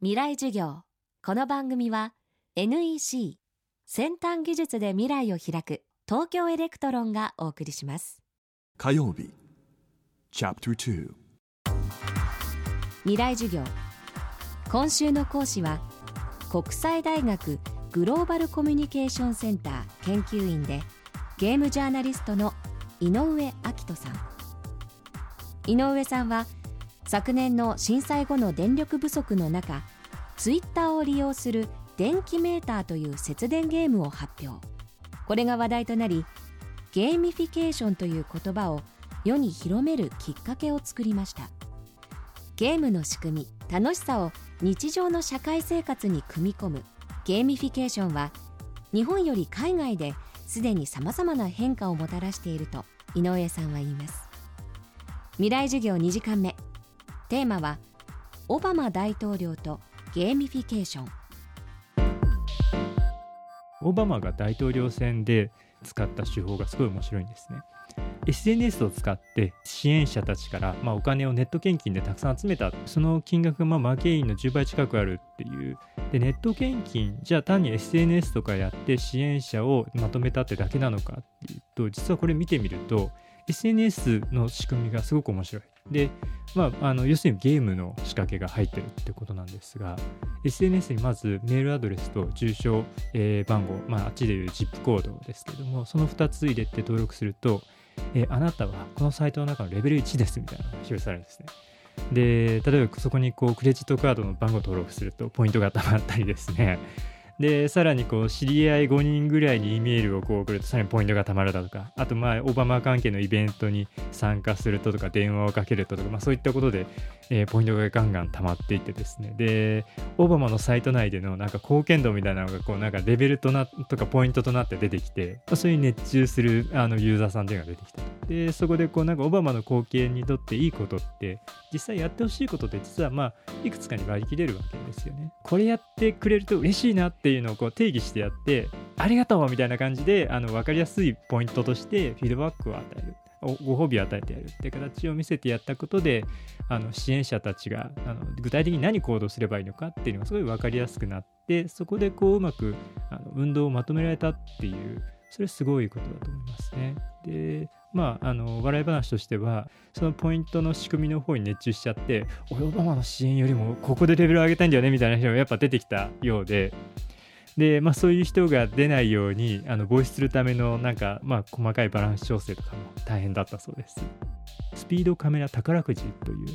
未来授業。この番組は NEC 先端技術で未来を開く東京エレクトロンがお送りします。火曜日 Chapter 2未来授業。今週の講師は国際大学グローバルコミュニケーションセンター研究員でゲームジャーナリストの井上明人さん。井上さんは昨年の震災後の電力不足の中ツイッターを利用する電気メーターという節電ゲームを発表。これが話題となりゲーミフィケーションという言葉を世に広めるきっかけを作りました。ゲームの仕組み楽しさを日常の社会生活に組み込む。ゲーミフィケーションは日本より海外ですでにさまざまな変化をもたらしていると井上さんは言います。未来授業2時間目。テーマはオバマ大統領とゲーミフィケーション。オバマが大統領選で使った手法がすごい面白いんですね。SNS を使って支援者たちから、まあ、お金をネット献金でたくさん集めた。その金額がまあマケインの10倍近くあるっていう。でネット献金じゃあ単に SNS とかやって支援者をまとめたってだけなのかっていうと実はこれ見てみると SNS の仕組みがすごく面白い。で、まあ、あの要するにゲームの仕掛けが入ってるってことなんですが SNS にまずメールアドレスと住所、えー番号、まあ、あっちでいう ZIP コードですけどもその2つ入れて登録すると、えーあなたはこのサイトの中のレベル1ですみたいなのが表示されるんですね。で例えばそこにこうクレジットカードの番号登録するとポイントが貯まったりですねでさらにこう知り合い5人ぐらいに E メールをこう送るとさらにポイントが貯まるだとかあとまあオバマ関係のイベントに参加するととか電話をかけるととか、まあ、そういったことで、えーポイントがガンガン貯まっていってですね。でオバマのサイト内でのなんか貢献度みたいなのがこうなんかレベルとなとかポイントとなって出てきて、まあ、それに熱中するあのユーザーさんっていうのが出てきたと。でそこでこうなんかオバマの貢献にとっていいことって実際やってほしいことって実はまあいくつかに割り切れるわけですよね。これやってくれると嬉しいなっていうのをこう定義してやってありがとうみたいな感じであの分かりやすいポイントとしてフィードバックを与える。ご褒美を与えてやるって形を見せてやったことであの支援者たちがあの具体的に何行動すればいいのかっていうのがすごい分かりやすくなってそこでこううまくあの運動をまとめられたっていうそれすごいことだと思いますね。でまあ、あの笑い話としてはそのポイントの仕組みの方に熱中しちゃって俺オバマの支援よりもここでレベル上げたいんだよねみたいな人がやっぱ出てきたようでで、まあ、そういう人が出ないようにあの防止するためのなんか、まあ、細かいバランス調整とかも大変だったそうです。スピードカメラ宝くじという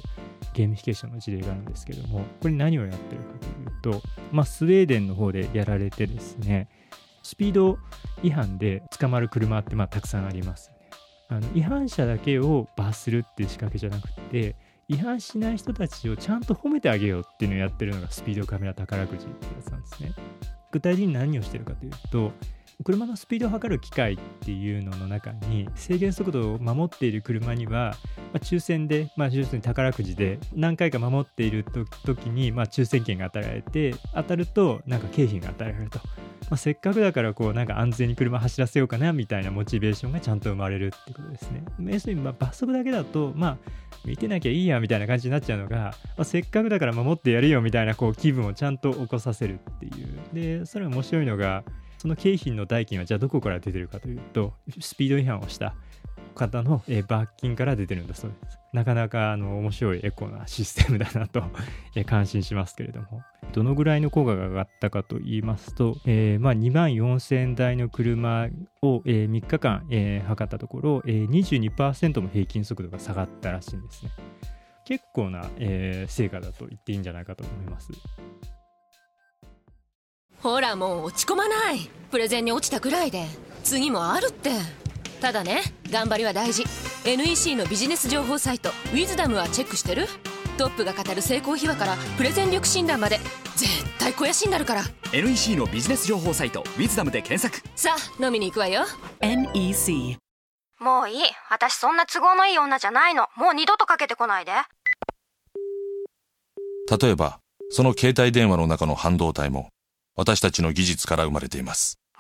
ゲーミフィケーションの事例があるんですけどもこれ何をやってるかというと、まあ、スウェーデンの方でやられてですねスピード違反で捕まる車ってまあたくさんありますね。あの違反者だけを罰するっていう仕掛けじゃなくて違反しない人たちをちゃんと褒めてあげようっていうのをやってるのがスピードカメラ宝くじってやつなんですね。具体的に何をしてるかというと車のスピードを測る機械っていうのの中に制限速度を守っている車には、まあ、抽選で、まあ、要するに宝くじで何回か守っている時に、まあ、抽選券が与えられて当たるとなんか景品が与えられると、まあ、せっかくだからこうなんか安全に車走らせようかなみたいなモチベーションがちゃんと生まれるってことですね。要するにま罰則だけだとまあ見てなきゃいいやみたいな感じになっちゃうのが、まあ、せっかくだから守ってやるよみたいなこう気分をちゃんと起こさせるっていうでそれ面白いのがその景品の代金はじゃあどこから出てるかというとスピード違反をした方の、えー罰金から出てるんだそうです。なかなかあの面白いエコなシステムだなと、えー感心しますけれども。どのぐらいの効果が上がったかと言いますと、えーまあ、2万4000台の車を、えー3日間、えー測ったところ、えー、22%も平均速度が下がったらしいんですね。結構な、えー成果だと言っていいんじゃないかと思います。ほらもう落ち込まない。プレゼンに落ちたくらいで。次もあるって。ただね頑張りは大事。NEC のビジネス情報サイト「ウィズダムはチェックしてる？トップが語る成功秘話からプレゼン力診断まで絶対肥やしになるから。NEC のビジネス情報サイト「ウィズダムで検索。さあ飲みに行くわよ。NEC もういい。私そんな都合のいい女じゃないの。もう二度とかけてこないで。例えば、その携帯電話の中の半導体も、私たちの技術から生まれています。